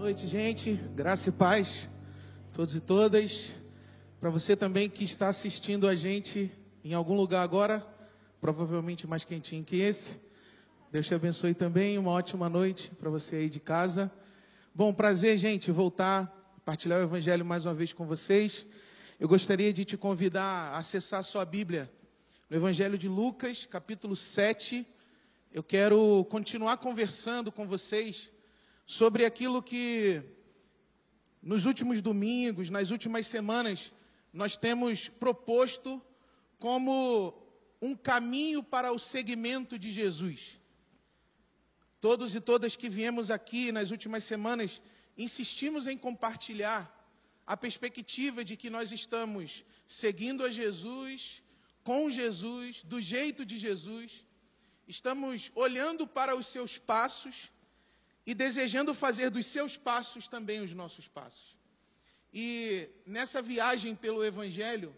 noite, gente. Graça e paz, todos e todas. Para você também que está assistindo a gente em algum lugar agora, provavelmente mais quentinho que esse. Deus te abençoe também. Uma ótima noite para você aí de casa. Bom, prazer, gente, voltar, partilhar o Evangelho mais uma vez com vocês. Eu gostaria de te convidar a acessar a sua Bíblia no Evangelho de Lucas, capítulo 7. Eu quero continuar conversando com vocês sobre aquilo que nos últimos domingos, nas últimas semanas, nós temos proposto como um caminho para o seguimento de Jesus. Todos e todas que viemos aqui nas últimas semanas, insistimos em compartilhar a perspectiva de que nós estamos seguindo a Jesus, com Jesus, do jeito de Jesus, estamos olhando para os seus passos e desejando fazer dos seus passos também os nossos passos. E nessa viagem pelo Evangelho,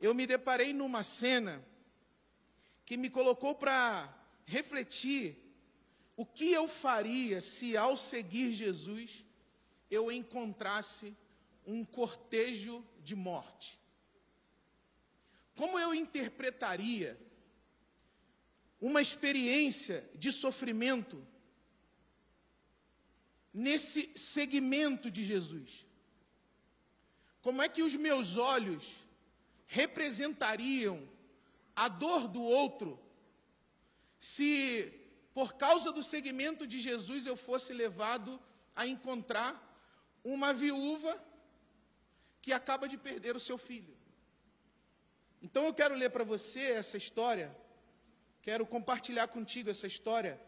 eu me deparei numa cena que me colocou para refletir o que eu faria se, ao seguir Jesus, eu encontrasse um cortejo de morte. Como eu interpretaria uma experiência de sofrimento nesse segmento de Jesus? Como é que os meus olhos representariam a dor do outro se, por causa do segmento de Jesus, eu fosse levado a encontrar uma viúva que acaba de perder o seu filho? Então eu quero ler para você essa história, quero compartilhar contigo essa história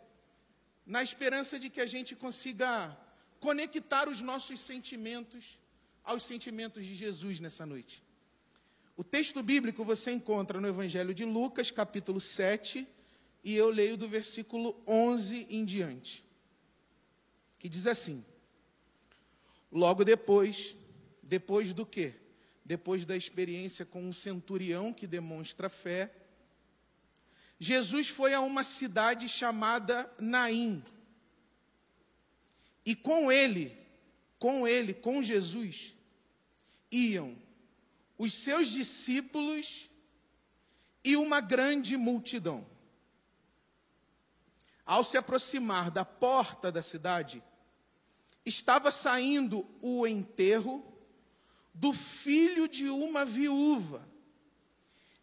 na esperança de que a gente consiga conectar os nossos sentimentos aos sentimentos de Jesus nessa noite. O texto bíblico você encontra no Evangelho de Lucas, capítulo 7, e eu leio do versículo 11 em diante, que diz assim: Logo depois, depois do quê? Depois da experiência com um centurião que demonstra fé, Jesus foi a uma cidade chamada Naim. E com ele, com ele, com Jesus, iam os seus discípulos e uma grande multidão. Ao se aproximar da porta da cidade, estava saindo o enterro do filho de uma viúva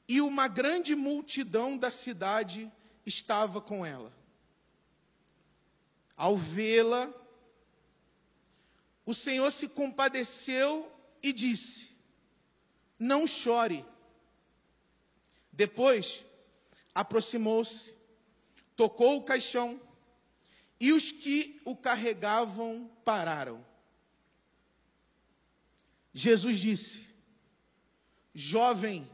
e uma grande multidão da cidade estava com ela. Ao vê-la, o Senhor se compadeceu e disse: Não chore. Depois, aproximou-se, tocou o caixão e os que o carregavam pararam. Jesus disse: Jovem,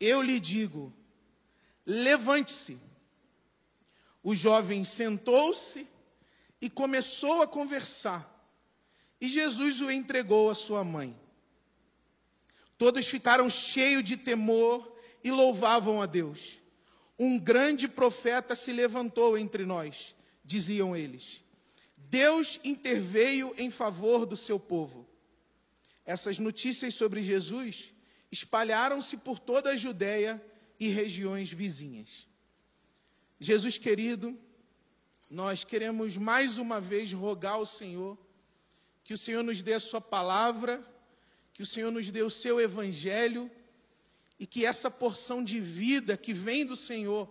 eu lhe digo, levante-se. O jovem sentou-se e começou a conversar. E Jesus o entregou à sua mãe. Todos ficaram cheios de temor e louvavam a Deus. Um grande profeta se levantou entre nós, diziam eles. Deus interveio em favor do seu povo. Essas notícias sobre Jesus espalharam-se por toda a Judéia e regiões vizinhas. Jesus querido, nós queremos mais uma vez rogar ao Senhor que o Senhor nos dê a Sua palavra, que o Senhor nos dê o Seu Evangelho e que essa porção de vida que vem do Senhor,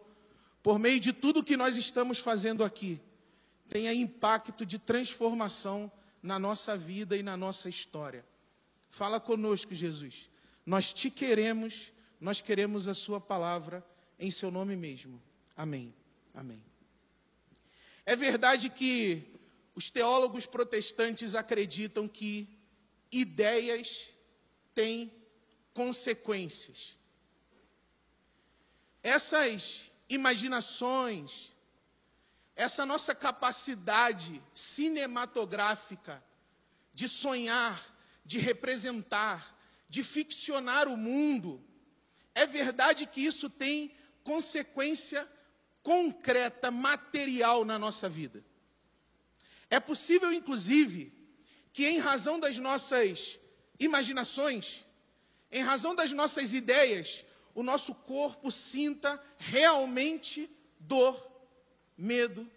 por meio de tudo que nós estamos fazendo aqui, tenha impacto de transformação na nossa vida e na nossa história. Fala conosco, Jesus. Nós te queremos, nós queremos a Sua palavra em Seu nome mesmo. Amém. Amém. É verdade que os teólogos protestantes acreditam que ideias têm consequências. Essas imaginações, essa nossa capacidade cinematográfica de sonhar, de representar, de ficcionar o mundo, é verdade que isso tem consequência concreta, material na nossa vida. É possível, inclusive, que em razão das nossas imaginações, em razão das nossas ideias, o nosso corpo sinta realmente dor, medo,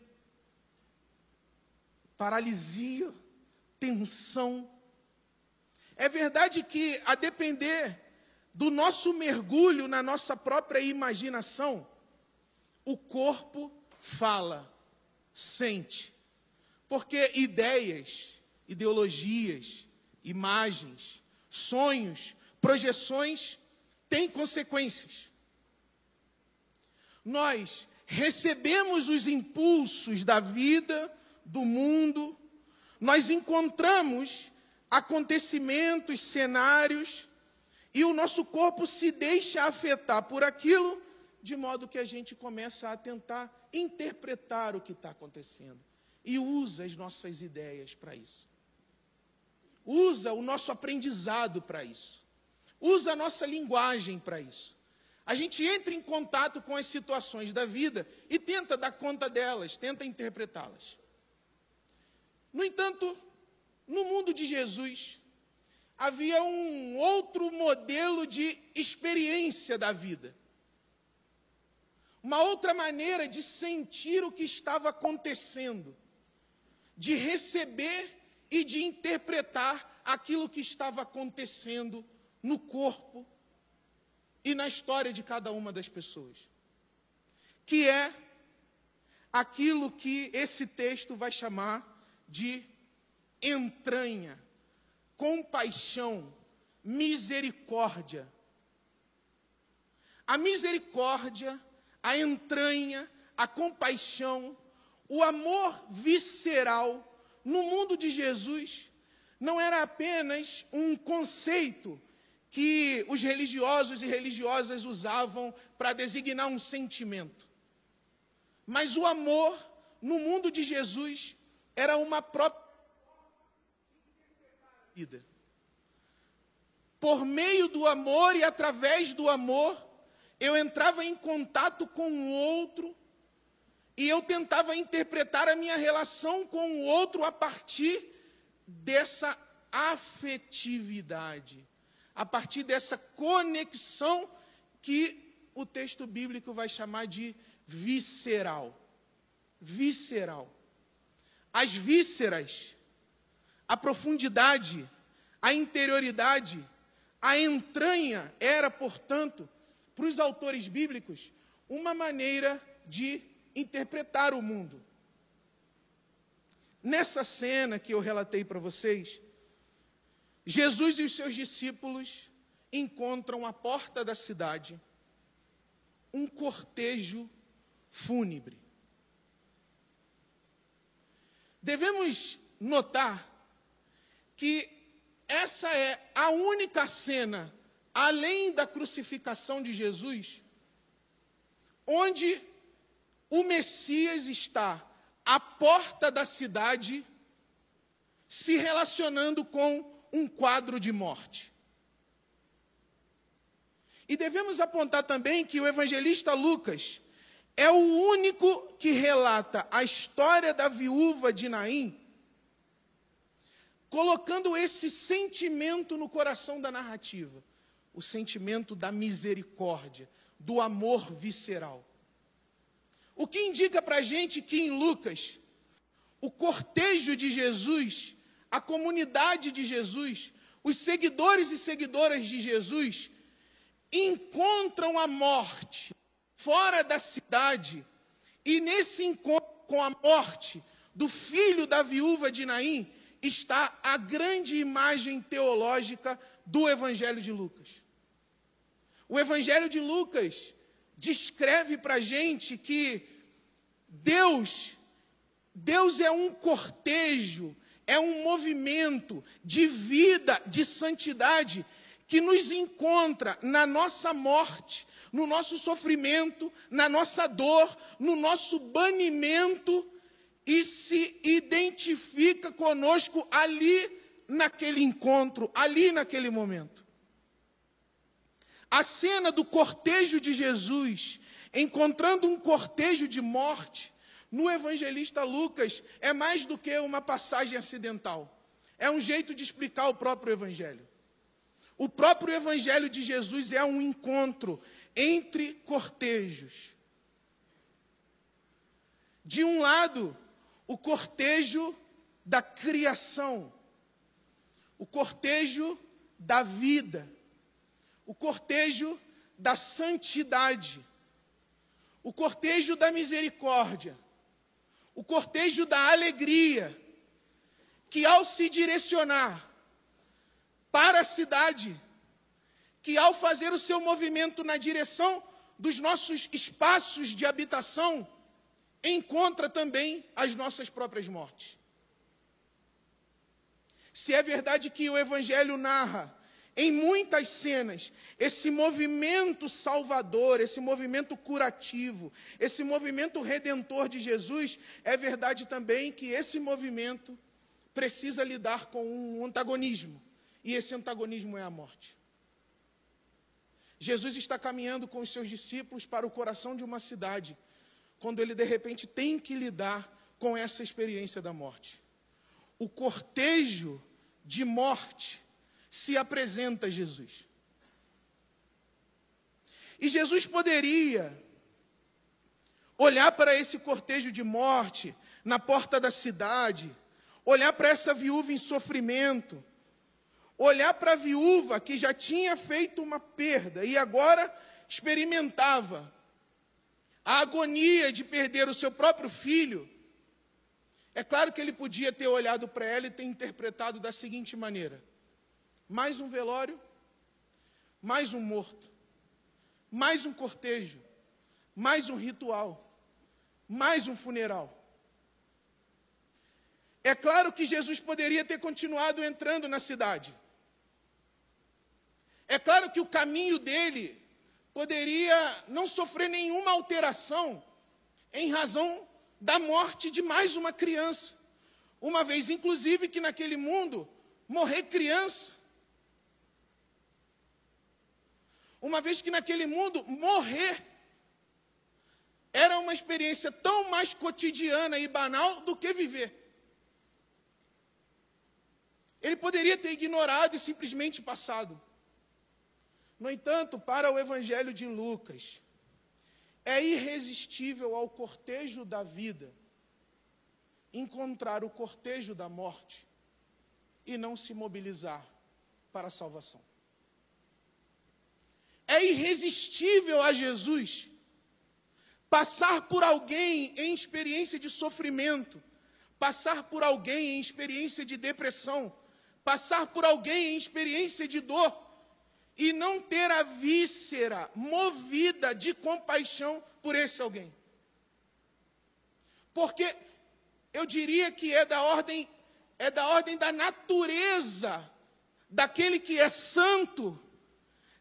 paralisia, tensão. É verdade que, a depender do nosso mergulho na nossa própria imaginação, o corpo fala, sente. Porque ideias, ideologias, imagens, sonhos, projeções têm consequências. Nós recebemos os impulsos da vida, do mundo, nós encontramos acontecimentos, cenários, e o nosso corpo se deixa afetar por aquilo, de modo que a gente começa a tentar interpretar o que está acontecendo e usa as nossas ideias para isso. Usa o nosso aprendizado para isso. Usa a nossa linguagem para isso. A gente entra em contato com as situações da vida e tenta dar conta delas, tenta interpretá-las. No entanto, no mundo de Jesus, havia um outro modelo de experiência da vida. Uma outra maneira de sentir o que estava acontecendo, de receber e de interpretar aquilo que estava acontecendo no corpo e na história de cada uma das pessoas. Que é aquilo que esse texto vai chamar de entranha, compaixão, misericórdia. A misericórdia, a entranha, a compaixão, o amor visceral no mundo de Jesus não era apenas um conceito que os religiosos e religiosas usavam para designar um sentimento. Mas o amor no mundo de Jesus era uma própria vida. Por meio do amor e através do amor, eu entrava em contato com o outro e eu tentava interpretar a minha relação com o outro a partir dessa afetividade, a partir dessa conexão que o texto bíblico vai chamar de visceral. Visceral. As vísceras, a profundidade, a interioridade, a entranha era, portanto, para os autores bíblicos, uma maneira de interpretar o mundo. Nessa cena que eu relatei para vocês, Jesus e os seus discípulos encontram à porta da cidade um cortejo fúnebre. Devemos notar que essa é a única cena, além da crucificação de Jesus, onde o Messias está à porta da cidade, se relacionando com um quadro de morte. E devemos apontar também que o evangelista Lucas é o único que relata a história da viúva de Naim, colocando esse sentimento no coração da narrativa, o sentimento da misericórdia, do amor visceral. O que indica para a gente que em Lucas, o cortejo de Jesus, a comunidade de Jesus, os seguidores e seguidoras de Jesus, encontram a morte fora da cidade, e nesse encontro com a morte do filho da viúva de Naim, está a grande imagem teológica do Evangelho de Lucas. O Evangelho de Lucas descreve para a gente que Deus, Deus é um cortejo, é um movimento de vida, de santidade, que nos encontra na nossa morte, no nosso sofrimento, na nossa dor, no nosso banimento e se identifica conosco ali naquele encontro, ali naquele momento. A cena do cortejo de Jesus, encontrando um cortejo de morte, no evangelista Lucas é mais do que uma passagem acidental. É um jeito de explicar o próprio evangelho. O próprio evangelho de Jesus é um encontro entre cortejos. De um lado, o cortejo da criação, o cortejo da vida, o cortejo da santidade, o cortejo da misericórdia, o cortejo da alegria, que ao se direcionar para a cidade, que ao fazer o seu movimento na direção dos nossos espaços de habitação, encontra também as nossas próprias mortes. Se é verdade que o Evangelho narra em muitas cenas esse movimento salvador, esse movimento curativo, esse movimento redentor de Jesus, é verdade também que esse movimento precisa lidar com um antagonismo, e esse antagonismo é a morte. Jesus está caminhando com os seus discípulos para o coração de uma cidade, quando ele de repente tem que lidar com essa experiência da morte. O cortejo de morte se apresenta a Jesus. E Jesus poderia olhar para esse cortejo de morte na porta da cidade, olhar para essa viúva em sofrimento, olhar para a viúva que já tinha feito uma perda e agora experimentava a agonia de perder o seu próprio filho. É claro que ele podia ter olhado para ela e ter interpretado da seguinte maneira: mais um velório, mais um morto, mais um cortejo, mais um ritual, mais um funeral. É claro que Jesus poderia ter continuado entrando na cidade. É claro que o caminho dele poderia não sofrer nenhuma alteração em razão da morte de mais uma criança. Uma vez, inclusive, que naquele mundo morrer criança Uma vez que naquele mundo morrer era uma experiência tão mais cotidiana e banal do que viver. Ele poderia ter ignorado e simplesmente passado. No entanto, para o Evangelho de Lucas, é irresistível ao cortejo da vida encontrar o cortejo da morte e não se mobilizar para a salvação. É irresistível a Jesus passar por alguém em experiência de sofrimento, passar por alguém em experiência de depressão, passar por alguém em experiência de dor e não ter a víscera movida de compaixão por esse alguém. Porque eu diria que é da ordem é da ordem da natureza daquele que é santo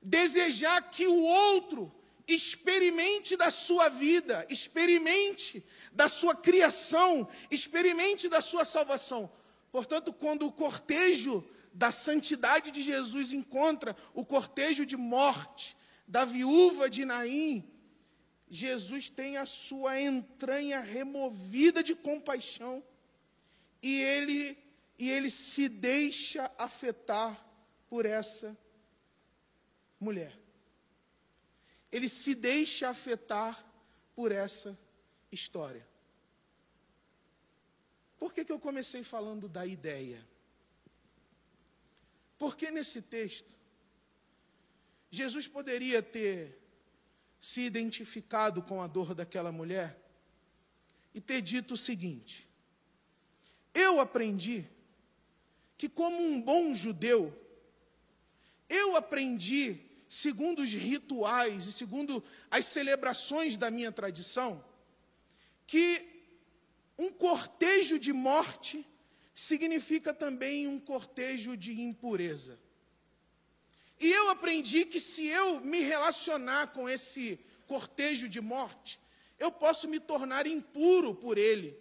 desejar que o outro experimente da sua vida, experimente da sua criação, experimente da sua salvação. Portanto, quando o cortejo da santidade de Jesus encontra o cortejo de morte da viúva de Naim, Jesus tem a sua entranha removida de compaixão e ele e ele se deixa afetar por essa mulher. Ele se deixa afetar por essa história. Por que, que eu comecei falando da ideia? Porque nesse texto, Jesus poderia ter se identificado com a dor daquela mulher e ter dito o seguinte: Eu aprendi que, como um bom judeu, eu aprendi segundo os rituais e segundo as celebrações da minha tradição, que um cortejo de morte significa também um cortejo de impureza. E eu aprendi que se eu me relacionar com esse cortejo de morte, eu posso me tornar impuro por ele.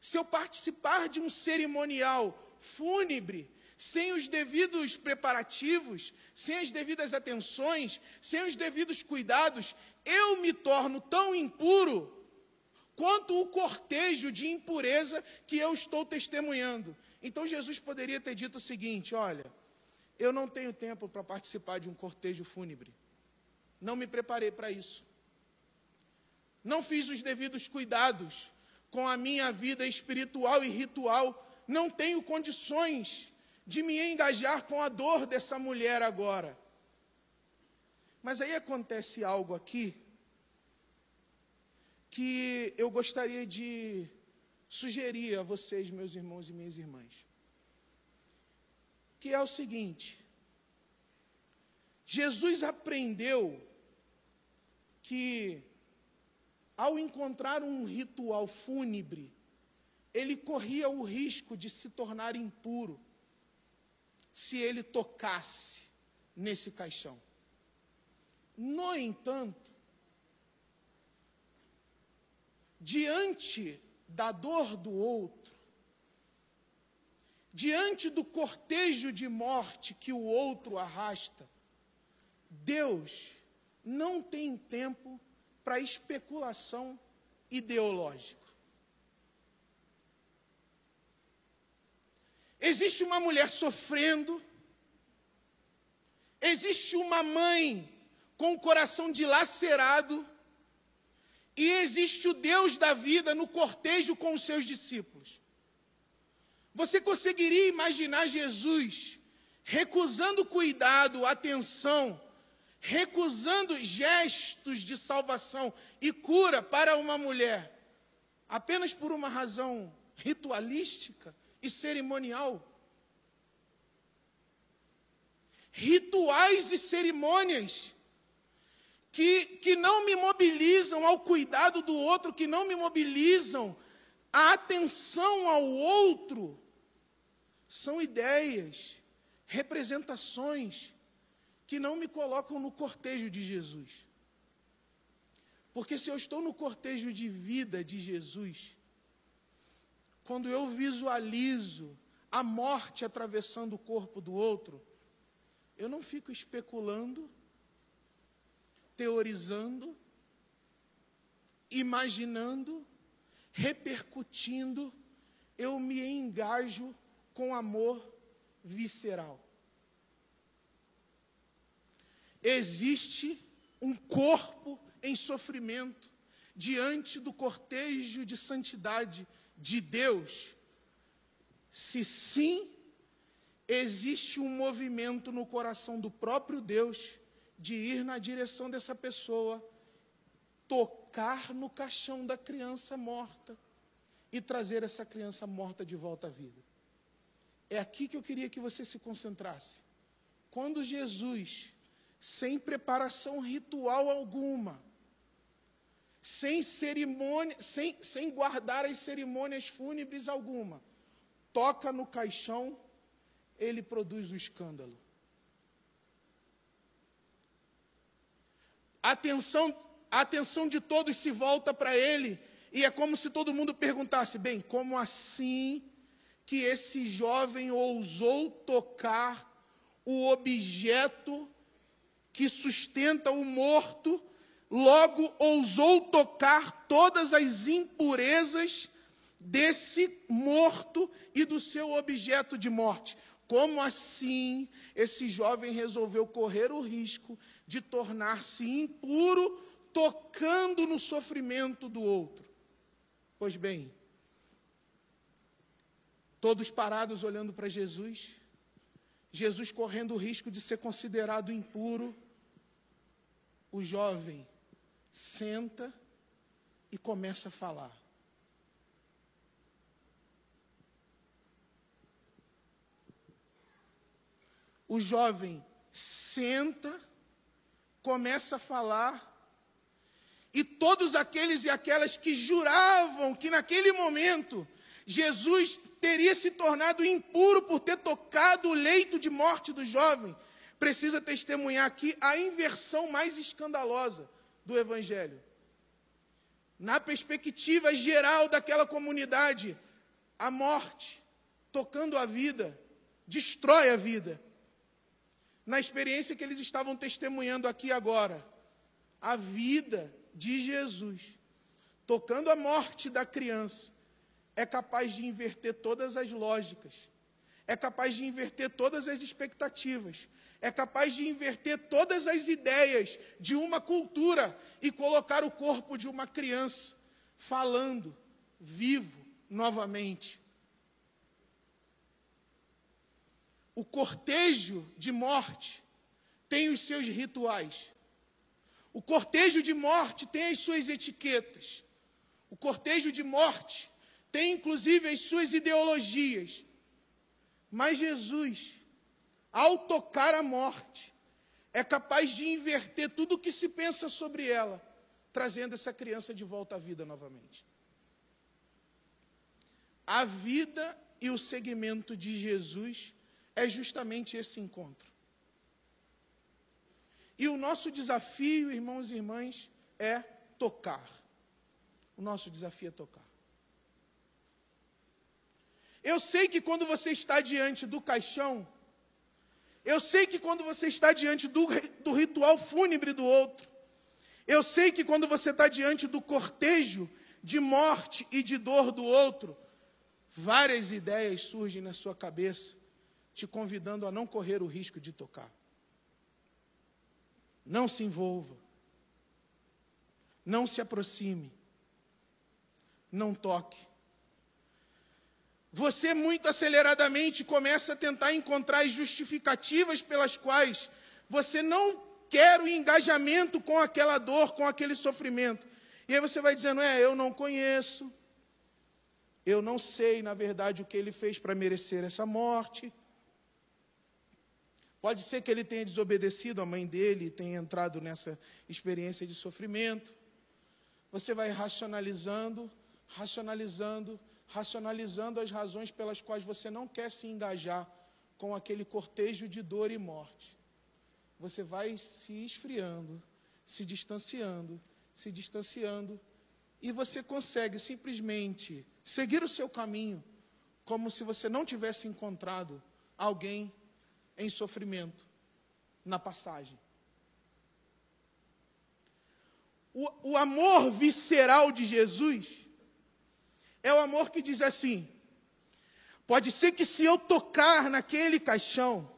Se eu participar de um cerimonial fúnebre, sem os devidos preparativos, sem as devidas atenções, sem os devidos cuidados, eu me torno tão impuro quanto o cortejo de impureza que eu estou testemunhando. Então Jesus poderia ter dito o seguinte: olha, eu não tenho tempo para participar de um cortejo fúnebre. Não me preparei para isso. Não fiz os devidos cuidados com a minha vida espiritual e ritual. Não tenho condições de me engajar com a dor dessa mulher agora. Mas aí acontece algo aqui que eu gostaria de sugerir a vocês, meus irmãos e minhas irmãs. Que é o seguinte: Jesus aprendeu que, ao encontrar um ritual fúnebre, ele corria o risco de se tornar impuro se ele tocasse nesse caixão. No entanto, diante da dor do outro, diante do cortejo de morte que o outro arrasta, Deus não tem tempo para especulação ideológica. Existe uma mulher sofrendo, existe uma mãe com o coração dilacerado, e existe o Deus da vida no cortejo com os seus discípulos. Você conseguiria imaginar Jesus recusando cuidado, atenção, recusando gestos de salvação e cura para uma mulher, apenas por uma razão ritualística e cerimonial? Rituais e cerimônias que, que não me mobilizam ao cuidado do outro, que não me mobilizam à atenção ao outro, são ideias, representações que não me colocam no cortejo de Jesus. Porque se eu estou no cortejo de vida de Jesus, quando eu visualizo a morte atravessando o corpo do outro, eu não fico especulando teorizando, imaginando, repercutindo, eu me engajo com amor visceral. Existe um corpo em sofrimento diante do cortejo de santidade de Deus? Se sim, existe um movimento no coração do próprio Deus de ir na direção dessa pessoa, tocar no caixão da criança morta e trazer essa criança morta de volta à vida. É aqui que eu queria que você se concentrasse. Quando Jesus, sem preparação ritual alguma, sem cerimônia, sem, sem guardar as cerimônias fúnebres alguma, toca no caixão, ele produz o escândalo. A atenção, a atenção de todos se volta para ele, e é como se todo mundo perguntasse: bem, como assim que esse jovem ousou tocar o objeto que sustenta o morto, logo ousou tocar todas as impurezas desse morto e do seu objeto de morte? Como assim esse jovem resolveu correr o risco de tornar-se impuro, tocando no sofrimento do outro. Pois bem, todos parados olhando para Jesus, Jesus correndo o risco de ser considerado impuro, o jovem senta e começa a falar. O jovem senta começa a falar, e todos aqueles e aquelas que juravam que naquele momento Jesus teria se tornado impuro por ter tocado o leito de morte do jovem, precisa testemunhar aqui a inversão mais escandalosa do Evangelho. Na perspectiva geral daquela comunidade, a morte, tocando a vida, destrói a vida na experiência que eles estavam testemunhando aqui agora, a vida de Jesus, tocando a morte da criança, é capaz de inverter todas as lógicas, é capaz de inverter todas as expectativas, é capaz de inverter todas as ideias de uma cultura e colocar o corpo de uma criança falando, vivo, novamente. O cortejo de morte tem os seus rituais. O cortejo de morte tem as suas etiquetas. O cortejo de morte tem inclusive as suas ideologias. Mas Jesus, ao tocar a morte, é capaz de inverter tudo o que se pensa sobre ela, trazendo essa criança de volta à vida novamente. A vida e o segmento de Jesus é justamente esse encontro. E o nosso desafio, irmãos e irmãs, é tocar. O nosso desafio é tocar. Eu sei que quando você está diante do caixão, eu sei que quando você está diante do, do ritual fúnebre do outro, eu sei que quando você está diante do cortejo de morte e de dor do outro, várias ideias surgem na sua cabeça, te convidando a não correr o risco de tocar. Não se envolva. Não se aproxime. Não toque. Você muito aceleradamente começa a tentar encontrar as justificativas pelas quais você não quer o engajamento com aquela dor, com aquele sofrimento. E aí você vai dizendo: é, eu não conheço, eu não sei, na verdade, o que ele fez para merecer essa morte. Pode ser que ele tenha desobedecido a mãe dele e tenha entrado nessa experiência de sofrimento. Você vai racionalizando, racionalizando, racionalizando as razões pelas quais você não quer se engajar com aquele cortejo de dor e morte. Você vai se esfriando, se distanciando, se distanciando, e você consegue simplesmente seguir o seu caminho, como se você não tivesse encontrado alguém em sofrimento na passagem. O, o amor visceral de Jesus é o amor que diz assim: pode ser que se eu tocar naquele caixão,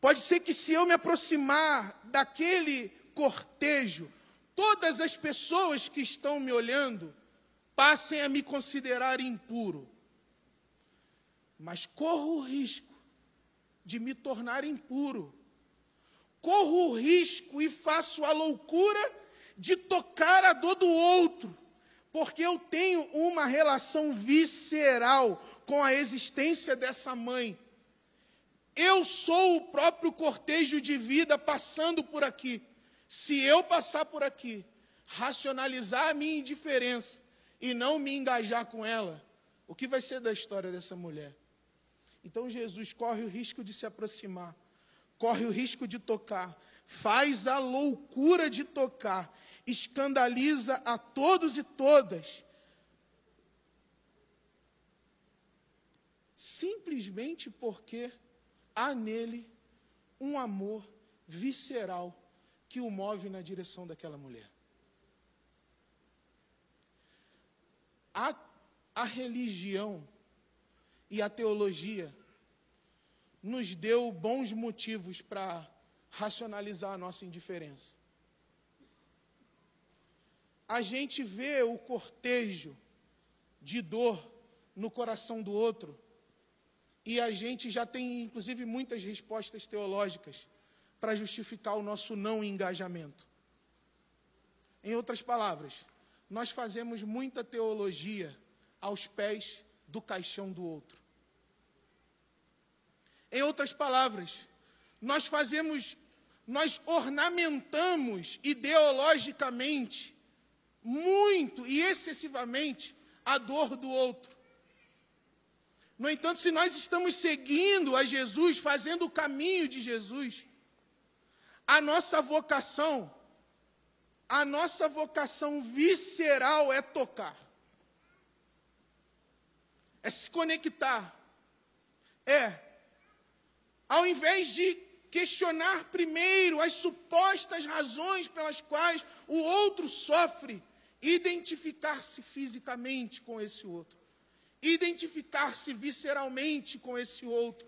pode ser que se eu me aproximar daquele cortejo, todas as pessoas que estão me olhando passem a me considerar impuro. Mas corro o risco de me tornar impuro. Corro o risco e faço a loucura de tocar a dor do outro, porque eu tenho uma relação visceral com a existência dessa mãe. Eu sou o próprio cortejo de vida passando por aqui. Se eu passar por aqui, racionalizar a minha indiferença e não me engajar com ela, o que vai ser da história dessa mulher? Então Jesus corre o risco de se aproximar, corre o risco de tocar, faz a loucura de tocar, escandaliza a todos e todas. Simplesmente porque há nele um amor visceral que o move na direção daquela mulher. A, a religião e a teologia nos deu bons motivos para racionalizar a nossa indiferença. A gente vê o cortejo de dor no coração do outro e a gente já tem, inclusive, muitas respostas teológicas para justificar o nosso não engajamento. Em outras palavras, nós fazemos muita teologia aos pés do caixão do outro. Em outras palavras, nós fazemos, nós ornamentamos ideologicamente muito e excessivamente a dor do outro. No entanto, se nós estamos seguindo a Jesus, fazendo o caminho de Jesus, a nossa vocação, a nossa vocação visceral é tocar é se conectar. É, ao invés de questionar primeiro as supostas razões pelas quais o outro sofre, identificar-se fisicamente com esse outro, identificar-se visceralmente com esse outro,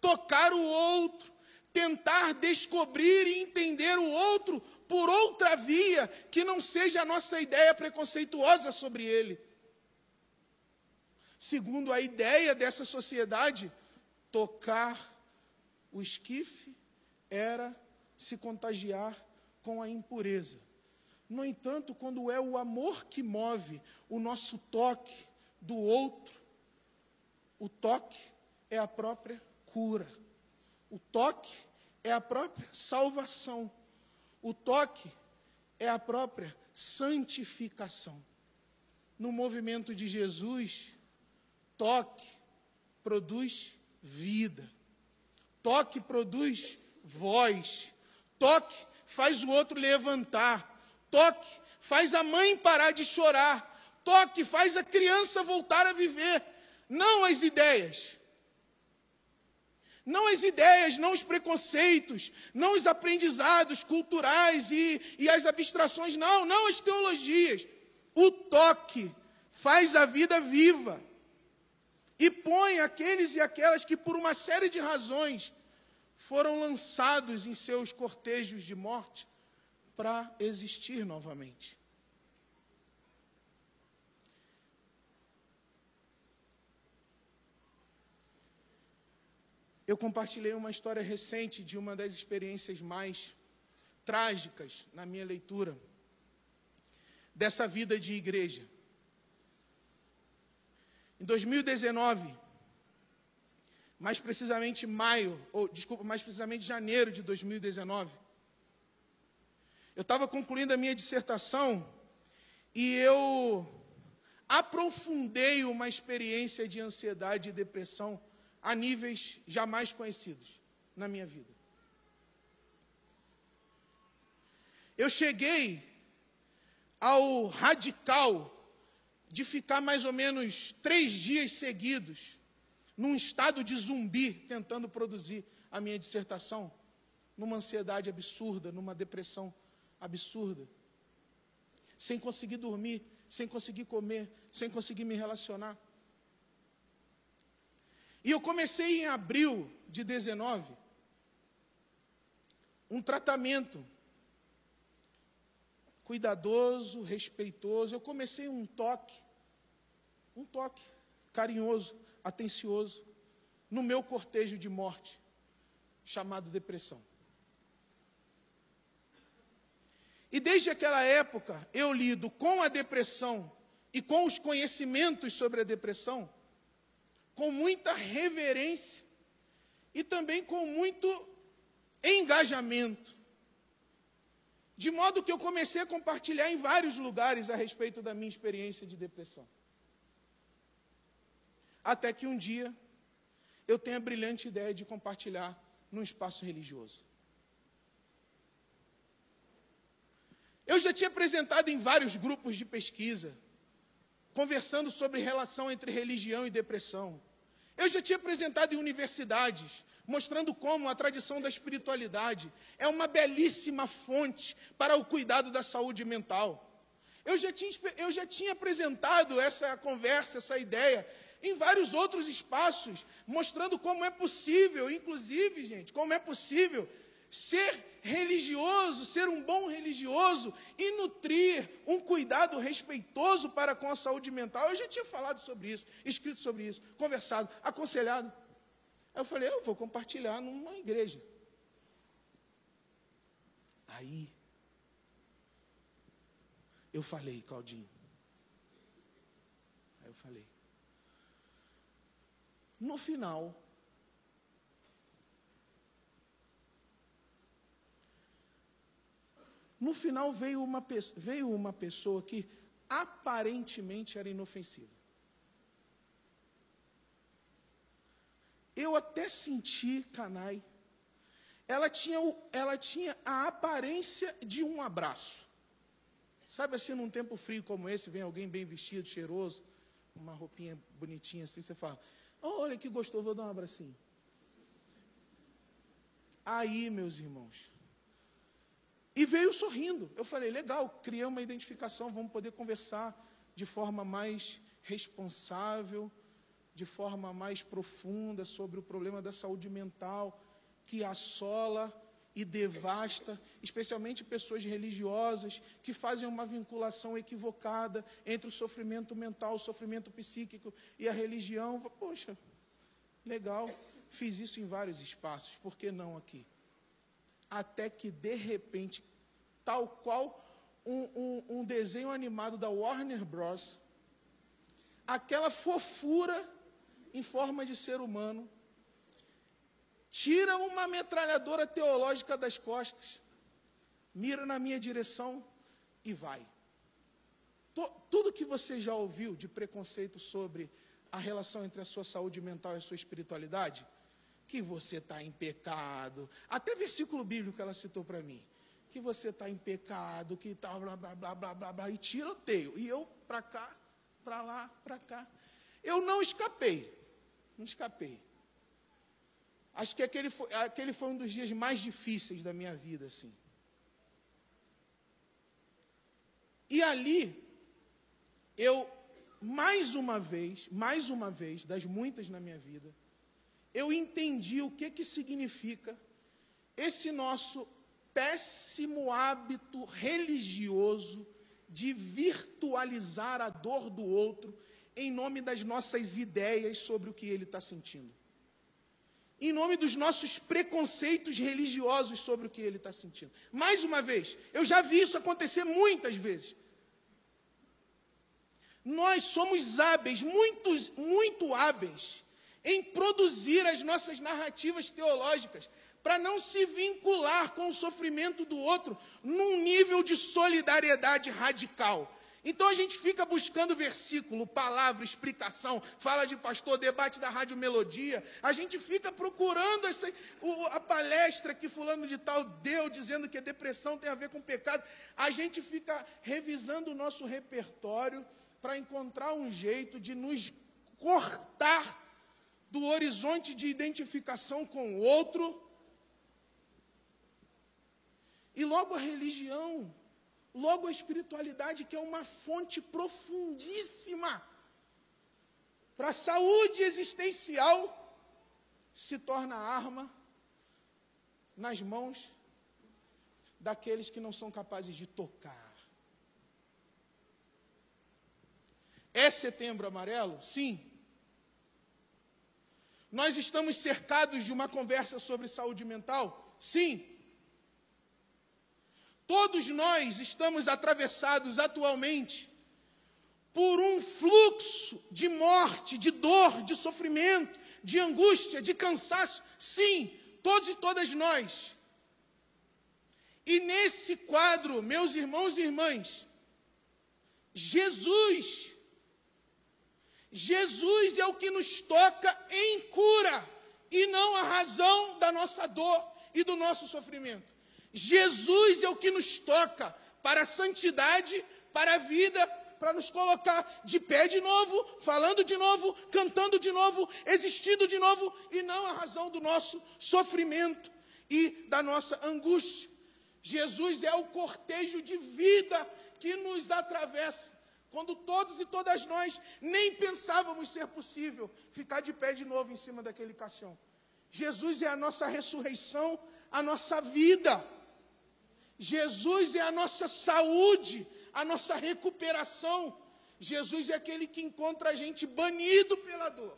tocar o outro, tentar descobrir e entender o outro por outra via que não seja a nossa ideia preconceituosa sobre ele. Segundo a ideia dessa sociedade, tocar o esquife era se contagiar com a impureza. No entanto, quando é o amor que move o nosso toque do outro, o toque é a própria cura. O toque é a própria salvação. O toque é a própria santificação. No movimento de Jesus, toque produz vida. Toque produz voz. Toque faz o outro levantar. Toque faz a mãe parar de chorar. Toque faz a criança voltar a viver. Não as ideias. Não as ideias, não os preconceitos, não os aprendizados culturais e, e as abstrações, não, não as teologias. O toque faz a vida viva e põe aqueles e aquelas que, por uma série de razões, foram lançados em seus cortejos de morte para existir novamente. Eu compartilhei uma história recente de uma das experiências mais trágicas na minha leitura dessa vida de igreja. Em 2019, mais precisamente maio, ou desculpa, mais precisamente janeiro de 2019, eu estava concluindo a minha dissertação e eu aprofundei uma experiência de ansiedade e depressão a níveis jamais conhecidos na minha vida. Eu cheguei ao radical de ficar mais ou menos três dias seguidos num estado de zumbi, tentando produzir a minha dissertação, numa ansiedade absurda, numa depressão absurda, sem conseguir dormir, sem conseguir comer, sem conseguir me relacionar. E eu comecei em abril de 19 um tratamento cuidadoso, respeitoso. Eu comecei um toque, um toque carinhoso, atencioso, no meu cortejo de morte, chamado depressão. E desde aquela época, eu lido com a depressão e com os conhecimentos sobre a depressão com muita reverência e também com muito engajamento. De modo que eu comecei a compartilhar em vários lugares a respeito da minha experiência de depressão. Até que um dia eu tenho a brilhante ideia de compartilhar num espaço religioso. Eu já tinha apresentado em vários grupos de pesquisa, conversando sobre relação entre religião e depressão. Eu já tinha apresentado em universidades, mostrando como a tradição da espiritualidade é uma belíssima fonte para o cuidado da saúde mental. Eu já tinha, eu já tinha apresentado essa conversa, essa ideia, em vários outros espaços, mostrando como é possível, inclusive, gente, como é possível ser religioso, ser um bom religioso e nutrir um cuidado respeitoso para com a saúde mental. Eu já tinha falado sobre isso, escrito sobre isso, conversado, aconselhado. Eu falei, eu vou compartilhar numa igreja. Aí, eu falei, Claudinho. Aí eu falei. No final, No final veio uma, veio uma pessoa que aparentemente era inofensiva. Eu até senti, Canai, ela tinha, ela tinha a aparência de um abraço. Sabe assim, num tempo frio como esse, vem alguém bem vestido, cheiroso, uma roupinha bonitinha assim, você fala, olha que gostoso, vou dar um abracinho. Aí, meus irmãos, E veio sorrindo. Eu falei, legal, criei uma identificação, vamos poder conversar de forma mais responsável, de forma mais profunda sobre o problema da saúde mental que assola e devasta, especialmente pessoas religiosas que fazem uma vinculação equivocada entre o sofrimento mental, o sofrimento psíquico e a religião. Poxa, legal, fiz isso em vários espaços, por que não aqui? Até que, de repente, tal qual um, um, um desenho animado da Warner Bros., aquela fofura em forma de ser humano, tira uma metralhadora teológica das costas, mira na minha direção e vai. Tudo que você já ouviu de preconceito sobre a relação entre a sua saúde mental e a sua espiritualidade, que você está em pecado, até versículo bíblico ela citou para mim, que você está em pecado, que está blá, blá, blá, blá, blá, blá, e tiroteio, e eu para cá, para lá, para cá. Eu não escapei, não escapei. Acho que aquele foi, aquele foi um dos dias mais difíceis da minha vida, assim. E ali, eu, mais uma vez, mais uma vez, das muitas na minha vida, eu entendi o que, que significa esse nosso péssimo hábito religioso de virtualizar a dor do outro em nome das nossas ideias sobre o que ele está sentindo. Em nome dos nossos preconceitos religiosos sobre o que ele está sentindo. Mais uma vez, eu já vi isso acontecer muitas vezes. Nós somos hábeis, muitos, muito hábeis, em produzir as nossas narrativas teológicas para não se vincular com o sofrimento do outro num nível de solidariedade radical. Então a gente fica buscando versículo, palavra, explicação, fala de pastor, debate da Rádio Melodia. A gente fica procurando essa, o, a palestra que fulano de tal deu, dizendo que a depressão tem a ver com pecado. A gente fica revisando o nosso repertório para encontrar um jeito de nos cortar do horizonte de identificação com o outro. E logo a religião Logo, a espiritualidade, que é uma fonte profundíssima para a saúde existencial, se torna arma nas mãos daqueles que não são capazes de tocar. É setembro amarelo? Sim. Nós estamos cercados de uma conversa sobre saúde mental? Sim. Todos nós estamos atravessados atualmente por um fluxo de morte, de dor, de sofrimento, de angústia, de cansaço. Sim, todos e todas nós. E nesse quadro, meus irmãos e irmãs, Jesus, Jesus é o que nos toca em cura e não a razão da nossa dor e do nosso sofrimento. Jesus é o que nos toca para a santidade, para a vida, para nos colocar de pé de novo, falando de novo, cantando de novo, existindo de novo, e não a razão do nosso sofrimento e da nossa angústia. Jesus é o cortejo de vida que nos atravessa. Quando todos e todas nós nem pensávamos ser possível ficar de pé de novo em cima daquele caixão. Jesus é a nossa ressurreição, a nossa vida. Jesus é a nossa saúde, a nossa recuperação. Jesus é aquele que encontra a gente banido pela dor.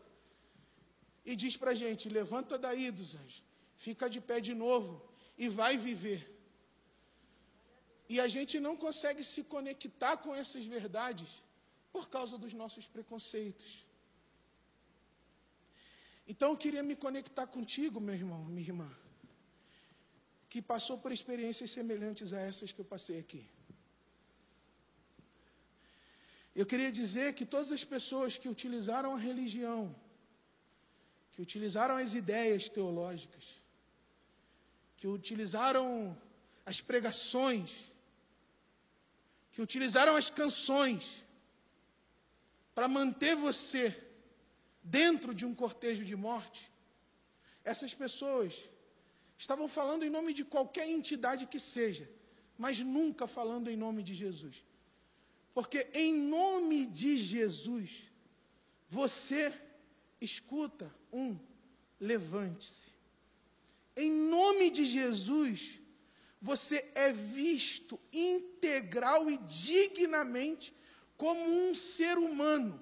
E diz para a gente: levanta daí dos anjos, fica de pé de novo e vai viver. E a gente não consegue se conectar com essas verdades por causa dos nossos preconceitos. Então eu queria me conectar contigo, meu irmão, minha irmã que passou por experiências semelhantes a essas que eu passei aqui. Eu queria dizer que todas as pessoas que utilizaram a religião, que utilizaram as ideias teológicas, que utilizaram as pregações, que utilizaram as canções para manter você dentro de um cortejo de morte, essas pessoas estavam falando em nome de qualquer entidade que seja, mas nunca falando em nome de Jesus. Porque em nome de Jesus, você escuta um levante-se. Em nome de Jesus, você é visto integral e dignamente como um ser humano.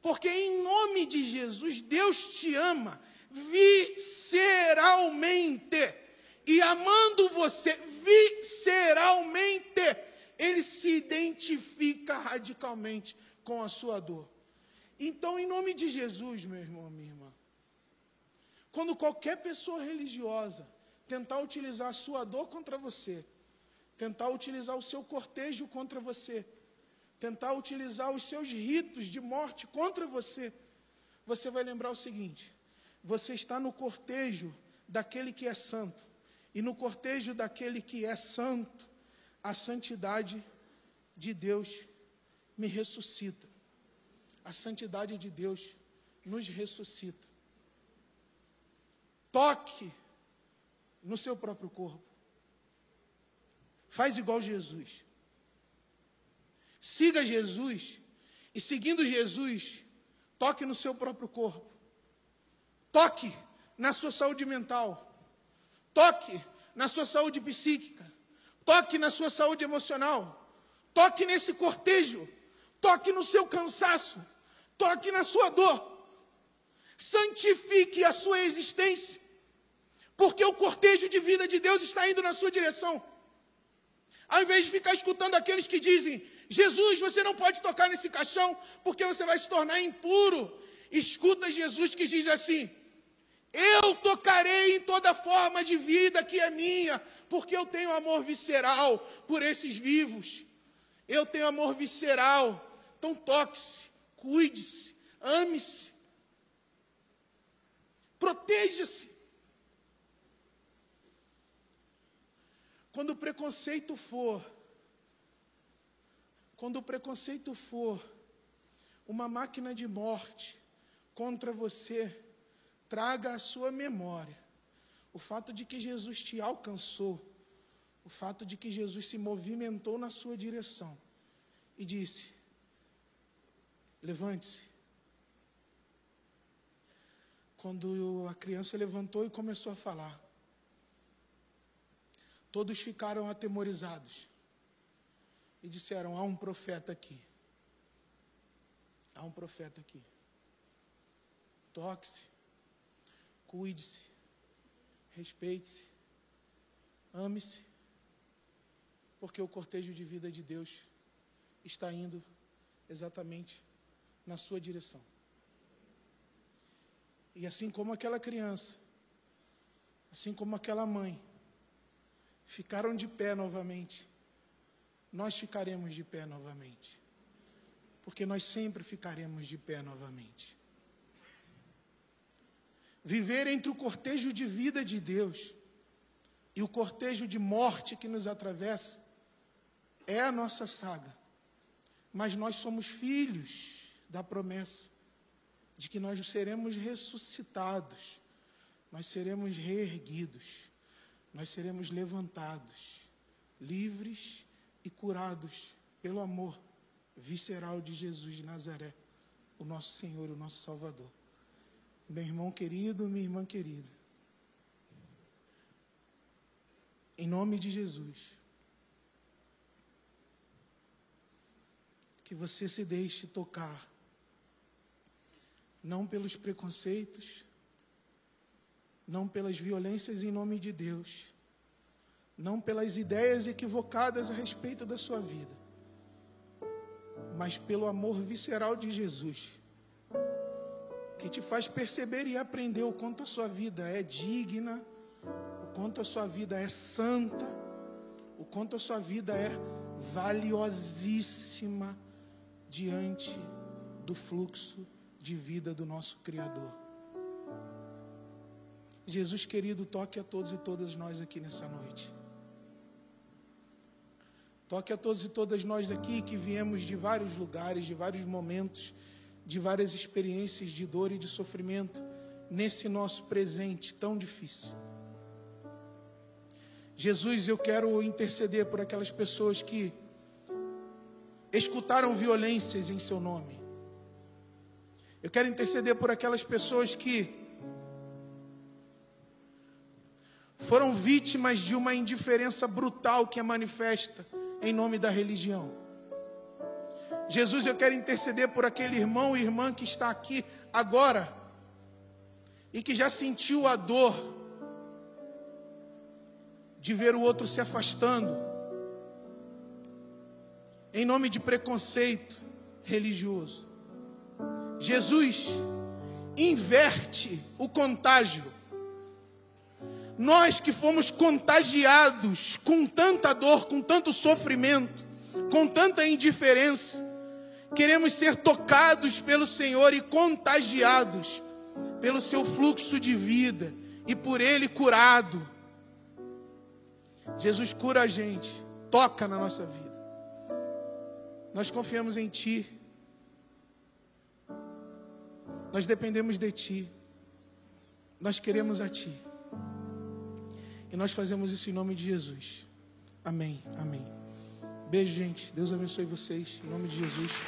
Porque em nome de Jesus, Deus te ama visceralmente. E amando você visceralmente, ele se identifica radicalmente com a sua dor. Então, em nome de Jesus, meu irmão, minha irmã, quando qualquer pessoa religiosa tentar utilizar a sua dor contra você, tentar utilizar o seu cortejo contra você, tentar utilizar os seus ritos de morte contra você, você vai lembrar o seguinte: você está no cortejo daquele que é santo, e no cortejo daquele que é santo, a santidade de Deus me ressuscita. A santidade de Deus nos ressuscita. Toque no seu próprio corpo. Faz igual Jesus. Siga Jesus e seguindo Jesus, toque no seu próprio corpo. Toque na sua saúde mental. Toque na sua saúde psíquica. Toque na sua saúde emocional. Toque nesse cortejo. Toque no seu cansaço. Toque na sua dor. Santifique a sua existência. Porque o cortejo de vida de Deus está indo na sua direção. Ao invés de ficar escutando aqueles que dizem: Jesus, você não pode tocar nesse caixão porque você vai se tornar impuro. Escuta Jesus que diz assim: Eu tocarei em toda forma de vida que é minha, porque eu tenho amor visceral por esses vivos. Eu tenho amor visceral. Então toque-se, cuide-se, ame-se, proteja-se. Quando o preconceito for, quando o preconceito for uma máquina de morte contra você, traga à sua memória o fato de que Jesus te alcançou, o fato de que Jesus se movimentou na sua direção e disse: Levante-se. Quando a criança levantou e começou a falar, Todos ficaram atemorizados e disseram: há um profeta aqui. Há um profeta aqui. Toque-se, cuide-se, respeite-se, ame-se, porque o cortejo de vida de Deus está indo exatamente na sua direção. E assim como aquela criança, assim como aquela mãe, ficaram de pé novamente, nós ficaremos de pé novamente. Porque nós sempre ficaremos de pé novamente. Viver entre o cortejo de vida de Deus e o cortejo de morte que nos atravessa é a nossa saga. Mas nós somos filhos da promessa de que nós seremos ressuscitados, nós seremos reerguidos nós seremos levantados, livres e curados pelo amor visceral de Jesus de Nazaré, o nosso Senhor, o nosso Salvador. Meu irmão querido, minha irmã querida, em nome de Jesus, que você se deixe tocar, não pelos preconceitos, não pelas violências em nome de Deus, não pelas ideias equivocadas a respeito da sua vida, mas pelo amor visceral de Jesus, que te faz perceber e aprender o quanto a sua vida é digna, o quanto a sua vida é santa, o quanto a sua vida é valiosíssima diante do fluxo de vida do nosso Criador. Jesus querido, toque a todos e todas nós aqui nessa noite. Toque a todos e todas nós aqui que viemos de vários lugares, de vários momentos, de várias experiências de dor e de sofrimento nesse nosso presente tão difícil. Jesus, eu quero interceder por aquelas pessoas que escutaram violências em seu nome. Eu quero interceder por aquelas pessoas que foram vítimas de uma indiferença brutal que é manifesta em nome da religião. Jesus, eu quero interceder por aquele irmão e irmã que está aqui agora e que já sentiu a dor de ver o outro se afastando em nome de preconceito religioso. Jesus inverte o contágio. Nós que fomos contagiados com tanta dor, com tanto sofrimento, com tanta indiferença, queremos ser tocados pelo Senhor e contagiados pelo seu fluxo de vida e por ele curado. Jesus cura a gente, toca na nossa vida. Nós confiamos em Ti. Nós dependemos de Ti. Nós queremos a Ti. E nós fazemos isso em nome de Jesus. Amém. Amém. Beijo, gente. Deus abençoe vocês. Em nome de Jesus.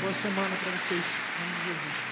Boa semana para vocês. Em nome de Jesus.